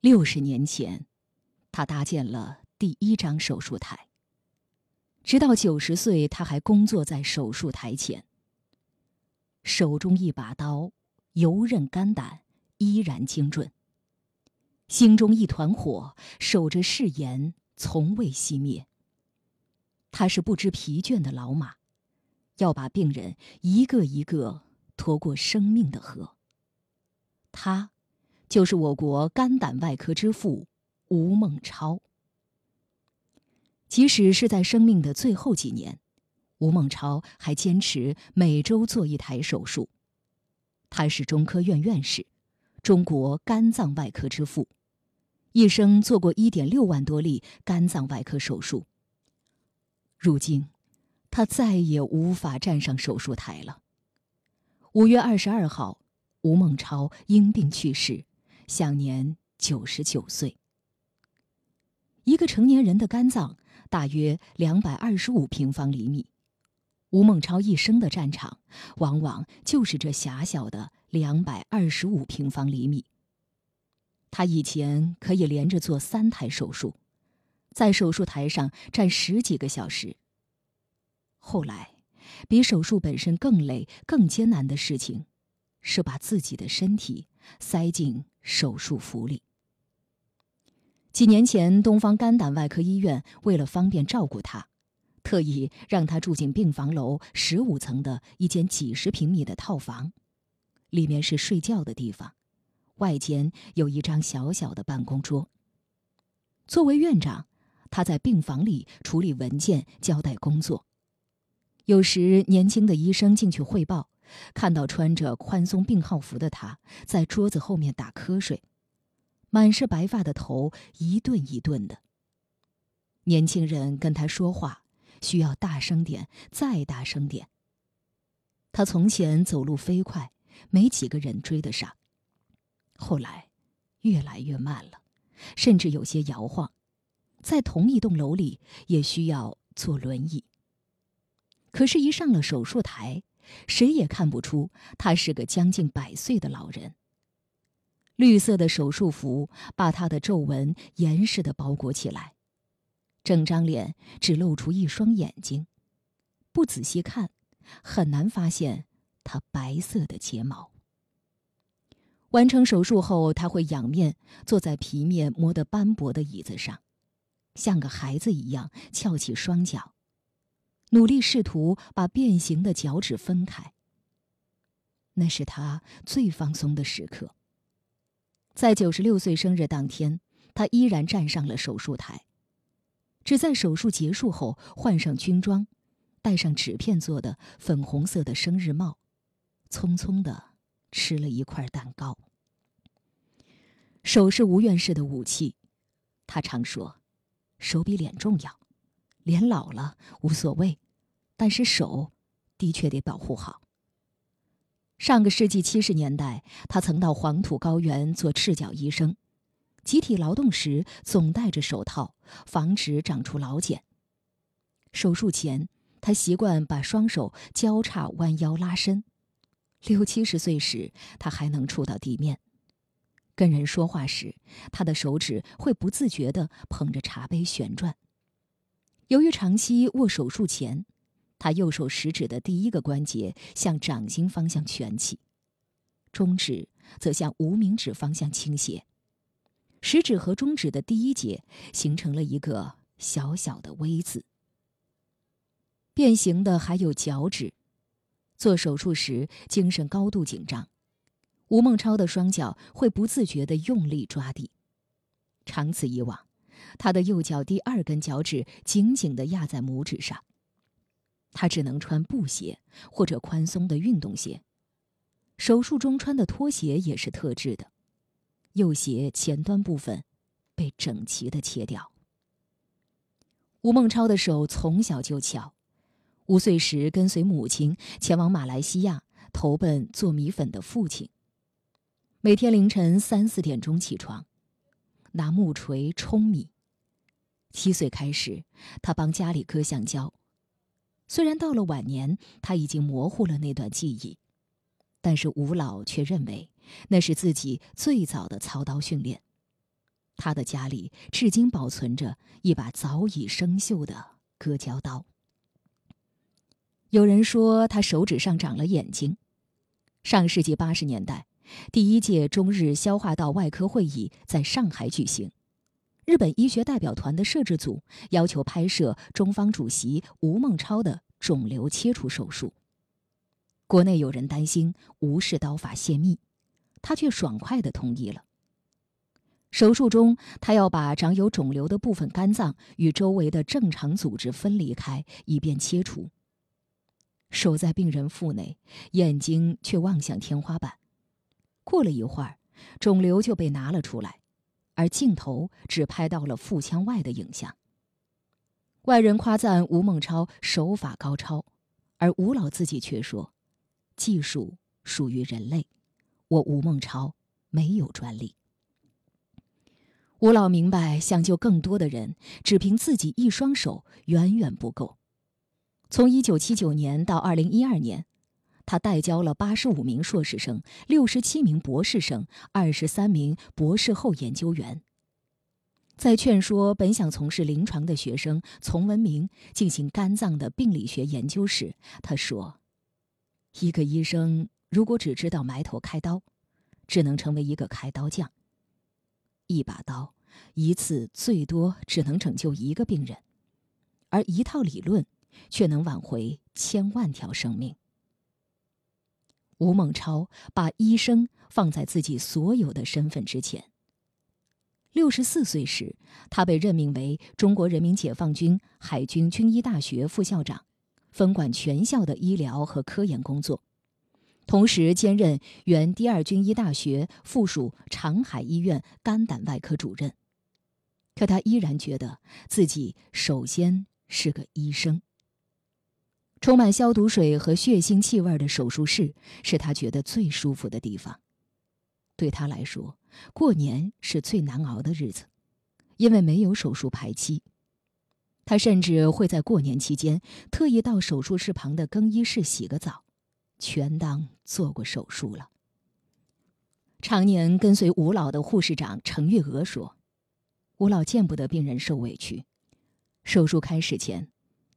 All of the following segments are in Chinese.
六十年前，他搭建了第一张手术台。直到九十岁，他还工作在手术台前。手中一把刀，游刃肝胆，依然精准。心中一团火，守着誓言，从未熄灭。他是不知疲倦的老马，要把病人一个一个拖过生命的河。他，就是我国肝胆外科之父吴孟超。即使是在生命的最后几年，吴孟超还坚持每周做一台手术。他是中科院院士，中国肝脏外科之父，一生做过一点六万多例肝脏外科手术。如今，他再也无法站上手术台了。五月二十二号，吴孟超因病去世，享年九十九岁。一个成年人的肝脏。大约两百二十五平方厘米，吴孟超一生的战场，往往就是这狭小的两百二十五平方厘米。他以前可以连着做三台手术，在手术台上站十几个小时。后来，比手术本身更累、更艰难的事情，是把自己的身体塞进手术服里。几年前，东方肝胆外科医院为了方便照顾他，特意让他住进病房楼十五层的一间几十平米的套房，里面是睡觉的地方，外间有一张小小的办公桌。作为院长，他在病房里处理文件、交代工作。有时，年轻的医生进去汇报，看到穿着宽松病号服的他在桌子后面打瞌睡。满是白发的头，一顿一顿的。年轻人跟他说话，需要大声点，再大声点。他从前走路飞快，没几个人追得上，后来越来越慢了，甚至有些摇晃，在同一栋楼里也需要坐轮椅。可是，一上了手术台，谁也看不出他是个将近百岁的老人。绿色的手术服把他的皱纹严实的包裹起来，整张脸只露出一双眼睛，不仔细看，很难发现他白色的睫毛。完成手术后，他会仰面坐在皮面磨得斑驳的椅子上，像个孩子一样翘起双脚，努力试图把变形的脚趾分开。那是他最放松的时刻。在九十六岁生日当天，他依然站上了手术台，只在手术结束后换上军装，戴上纸片做的粉红色的生日帽，匆匆的吃了一块蛋糕。手是吴院士的武器，他常说：“手比脸重要，脸老了无所谓，但是手的确得保护好。”上个世纪七十年代，他曾到黄土高原做赤脚医生，集体劳动时总戴着手套，防止长出老茧。手术前，他习惯把双手交叉弯腰拉伸。六七十岁时，他还能触到地面。跟人说话时，他的手指会不自觉地捧着茶杯旋转。由于长期握手术钳。他右手食指的第一个关节向掌心方向蜷起，中指则向无名指方向倾斜，食指和中指的第一节形成了一个小小的 V 字。变形的还有脚趾。做手术时精神高度紧张，吴孟超的双脚会不自觉地用力抓地，长此以往，他的右脚第二根脚趾紧紧地压在拇指上。他只能穿布鞋或者宽松的运动鞋，手术中穿的拖鞋也是特制的，右鞋前端部分被整齐的切掉。吴孟超的手从小就巧，五岁时跟随母亲前往马来西亚投奔做米粉的父亲，每天凌晨三四点钟起床，拿木锤冲米。七岁开始，他帮家里割橡胶。虽然到了晚年，他已经模糊了那段记忆，但是吴老却认为那是自己最早的操刀训练。他的家里至今保存着一把早已生锈的割胶刀。有人说他手指上长了眼睛。上世纪八十年代，第一届中日消化道外科会议在上海举行，日本医学代表团的摄制组要求拍摄中方主席吴孟超的肿瘤切除手术。国内有人担心吴氏刀法泄密，他却爽快地同意了。手术中，他要把长有肿瘤的部分肝脏与周围的正常组织分离开，以便切除。手在病人腹内，眼睛却望向天花板。过了一会儿，肿瘤就被拿了出来，而镜头只拍到了腹腔外的影像。外人夸赞吴孟超手法高超，而吴老自己却说。技术属于人类，我吴孟超没有专利。吴老明白，想救更多的人，只凭自己一双手远远不够。从一九七九年到二零一二年，他代教了八十五名硕士生、六十七名博士生、二十三名博士后研究员。在劝说本想从事临床的学生丛文明进行肝脏的病理学研究时，他说。一个医生如果只知道埋头开刀，只能成为一个开刀匠。一把刀，一次最多只能拯救一个病人，而一套理论却能挽回千万条生命。吴孟超把医生放在自己所有的身份之前。六十四岁时，他被任命为中国人民解放军海军军医大学副校长。分管全校的医疗和科研工作，同时兼任原第二军医大学附属长海医院肝胆外科主任。可他依然觉得自己首先是个医生。充满消毒水和血腥气味的手术室是他觉得最舒服的地方。对他来说，过年是最难熬的日子，因为没有手术排期。他甚至会在过年期间特意到手术室旁的更衣室洗个澡，全当做过手术了。常年跟随吴老的护士长程月娥说：“吴老见不得病人受委屈，手术开始前，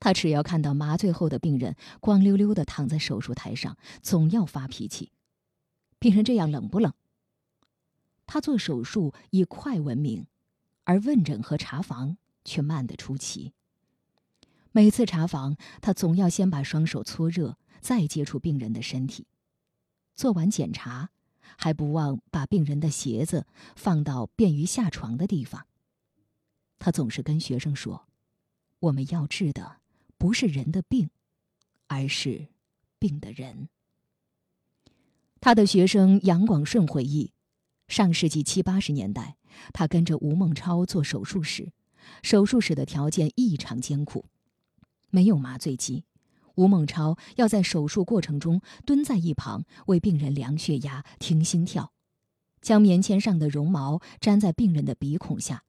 他只要看到麻醉后的病人光溜溜的躺在手术台上，总要发脾气。病人这样冷不冷？他做手术以快闻名，而问诊和查房却慢得出奇。”每次查房，他总要先把双手搓热，再接触病人的身体。做完检查，还不忘把病人的鞋子放到便于下床的地方。他总是跟学生说：“我们要治的不是人的病，而是病的人。”他的学生杨广顺回忆，上世纪七八十年代，他跟着吴孟超做手术时，手术室的条件异常艰苦。没有麻醉机，吴孟超要在手术过程中蹲在一旁为病人量血压、听心跳，将棉签上的绒毛粘在病人的鼻孔下，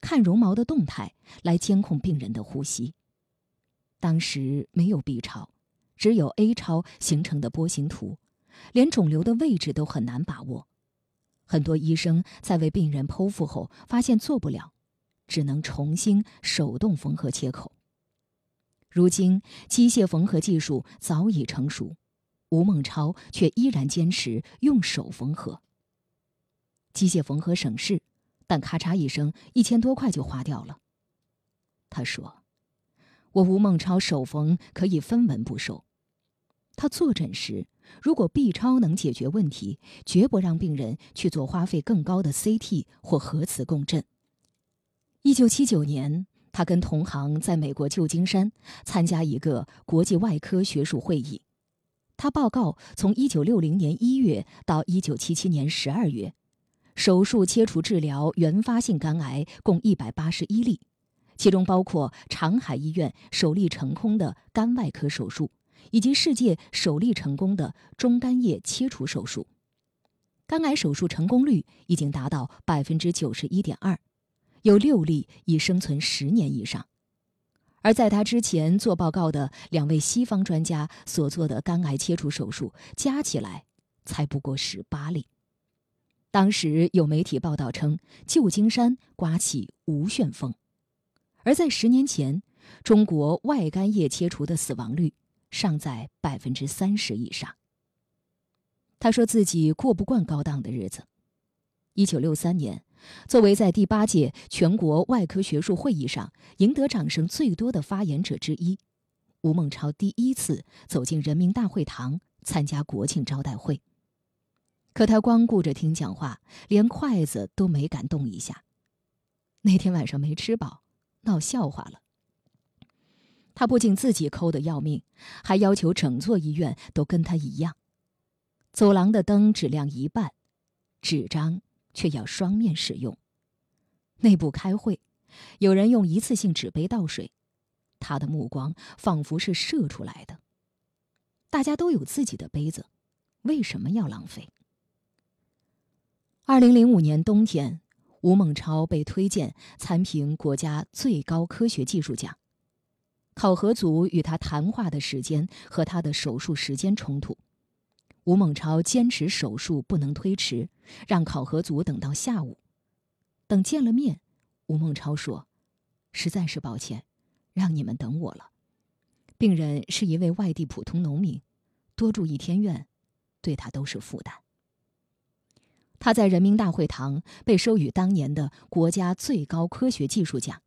看绒毛的动态来监控病人的呼吸。当时没有 B 超，只有 A 超形成的波形图，连肿瘤的位置都很难把握。很多医生在为病人剖腹后发现做不了，只能重新手动缝合切口。如今，机械缝合技术早已成熟，吴孟超却依然坚持用手缝合。机械缝合省事，但咔嚓一声，一千多块就花掉了。他说：“我吴孟超手缝可以分文不收。他坐诊时，如果 B 超能解决问题，绝不让病人去做花费更高的 CT 或核磁共振。”一九七九年。他跟同行在美国旧金山参加一个国际外科学术会议，他报告从1960年1月到1977年12月，手术切除治疗原发性肝癌共181例，其中包括长海医院首例成功的肝外科手术，以及世界首例成功的中肝叶切除手术，肝癌手术成功率已经达到百分之九十一点二。有六例已生存十年以上，而在他之前做报告的两位西方专家所做的肝癌切除手术加起来才不过十八例。当时有媒体报道称，旧金山刮起无旋风，而在十年前，中国外干叶切除的死亡率尚在百分之三十以上。他说自己过不惯高档的日子。一九六三年，作为在第八届全国外科学术会议上赢得掌声最多的发言者之一，吴孟超第一次走进人民大会堂参加国庆招待会。可他光顾着听讲话，连筷子都没敢动一下。那天晚上没吃饱，闹笑话了。他不仅自己抠得要命，还要求整座医院都跟他一样。走廊的灯只亮一半，纸张却要双面使用。内部开会，有人用一次性纸杯倒水，他的目光仿佛是射出来的。大家都有自己的杯子，为什么要浪费？二零零五年冬天，吴孟超被推荐参评国家最高科学技术奖。考核组与他谈话的时间和他的手术时间冲突，吴孟超坚持手术不能推迟，让考核组等到下午。等见了面，吴孟超说：“实在是抱歉，让你们等我了。病人是一位外地普通农民，多住一天院，对他都是负担。”他在人民大会堂被授予当年的国家最高科学技术奖，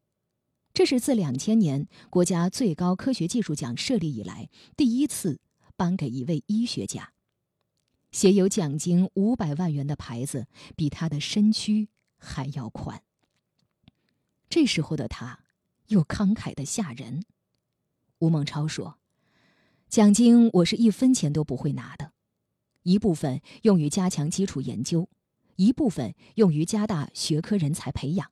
这是自两千年国家最高科学技术奖设立以来第一次颁给一位医学家。写有奖金五百万元的牌子比他的身躯还要宽。这时候的他，又慷慨的吓人。吴孟超说：“奖金我是一分钱都不会拿的，一部分用于加强基础研究。”一部分用于加大学科人才培养，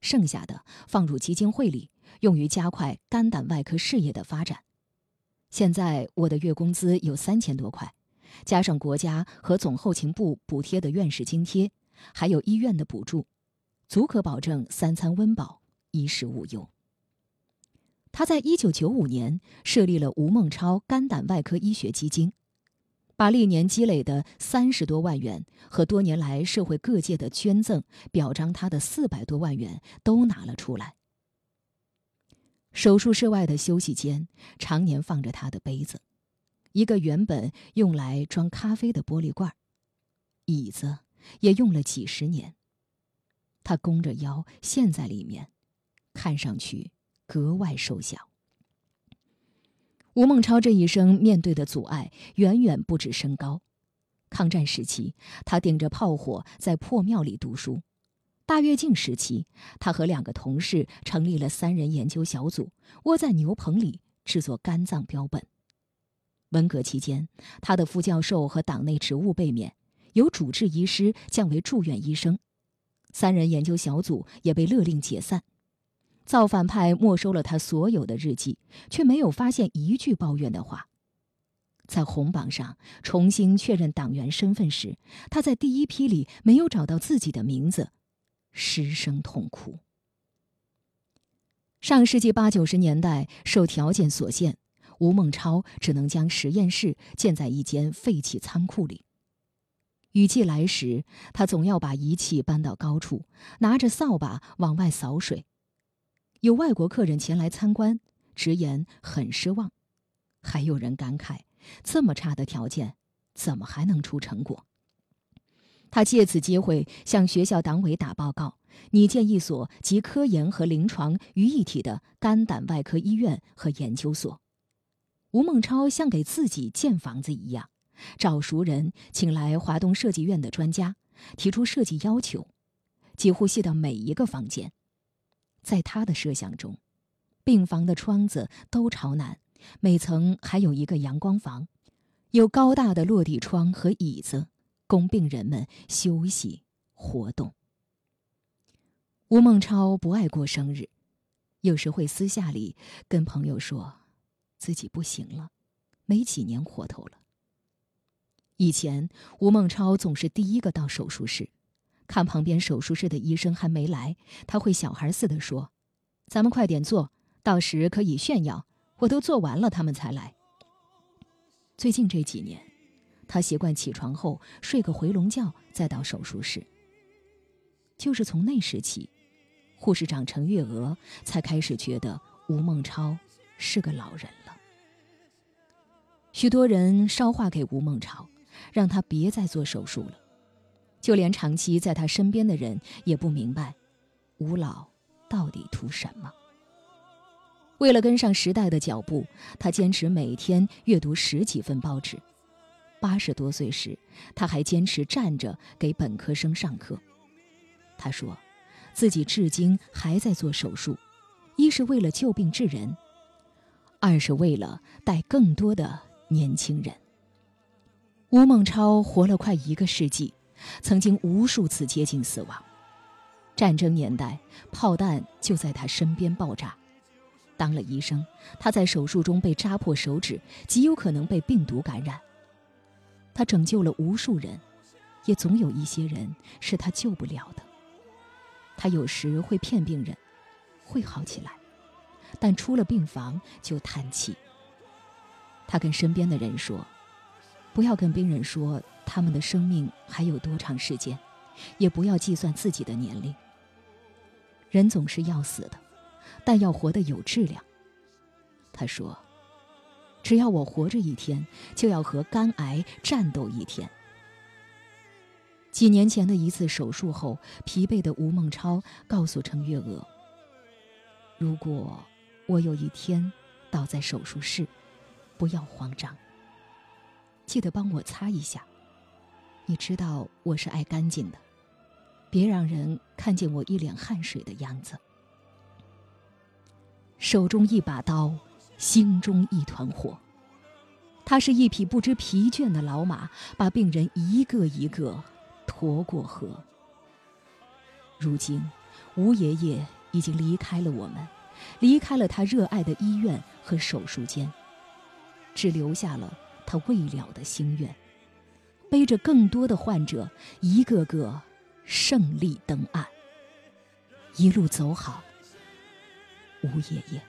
剩下的放入基金会里，用于加快肝胆外科事业的发展。现在我的月工资有三千多块，加上国家和总后勤部补贴的院士津贴，还有医院的补助，足可保证三餐温饱、衣食无忧。他在一九九五年设立了吴孟超肝胆外科医学基金。把历年积累的三十多万元和多年来社会各界的捐赠，表彰他的四百多万元都拿了出来。手术室外的休息间常年放着他的杯子，一个原本用来装咖啡的玻璃罐，椅子也用了几十年。他弓着腰陷在里面，看上去格外瘦小。吴孟超这一生面对的阻碍远远不止身高。抗战时期，他顶着炮火在破庙里读书；大跃进时期，他和两个同事成立了三人研究小组，窝在牛棚里制作肝脏标本。文革期间，他的副教授和党内职务被免，由主治医师降为住院医生，三人研究小组也被勒令解散。造反派没收了他所有的日记，却没有发现一句抱怨的话。在红榜上重新确认党员身份时，他在第一批里没有找到自己的名字，失声痛哭。上世纪八九十年代，受条件所限，吴孟超只能将实验室建在一间废弃仓库里。雨季来时，他总要把仪器搬到高处，拿着扫把往外扫水。有外国客人前来参观，直言很失望；还有人感慨，这么差的条件，怎么还能出成果？他借此机会向学校党委打报告，拟建一所集科研和临床于一体的肝胆外科医院和研究所。吴孟超像给自己建房子一样，找熟人，请来华东设计院的专家，提出设计要求，几乎细到每一个房间。在他的设想中，病房的窗子都朝南，每层还有一个阳光房，有高大的落地窗和椅子，供病人们休息活动。吴孟超不爱过生日，有时会私下里跟朋友说，自己不行了，没几年活头了。以前，吴孟超总是第一个到手术室。看旁边手术室的医生还没来，他会小孩似的说：“咱们快点做，到时可以炫耀。我都做完了，他们才来。”最近这几年，他习惯起床后睡个回笼觉，再到手术室。就是从那时起，护士长程月娥才开始觉得吴孟超是个老人了。许多人捎话给吴孟超，让他别再做手术了。就连长期在他身边的人也不明白，吴老到底图什么。为了跟上时代的脚步，他坚持每天阅读十几份报纸。八十多岁时，他还坚持站着给本科生上课。他说，自己至今还在做手术，一是为了救病治人，二是为了带更多的年轻人。吴孟超活了快一个世纪，曾经无数次接近死亡。战争年代，炮弹就在他身边爆炸。当了医生，他在手术中被扎破手指，极有可能被病毒感染。他拯救了无数人，也总有一些人是他救不了的。他有时会骗病人，会好起来，但出了病房就叹气。他跟身边的人说：“不要跟病人说他们的生命还有多长时间，也不要计算自己的年龄。人总是要死的。”但要活得有质量。他说：“只要我活着一天，就要和肝癌战斗一天。”几年前的一次手术后，疲惫的吴孟超告诉程月娥：“如果我有一天倒在手术室，不要慌张，记得帮我擦一下。你知道我是爱干净的，别让人看见我一脸汗水的样子。”手中一把刀，心中一团火。他是一匹不知疲倦的老马，把病人一个一个驮过河。如今，吴爷爷已经离开了我们，离开了他热爱的医院和手术间，只留下了他未了的心愿，背着更多的患者，一个个胜利登岸。一路走好。吴爷爷。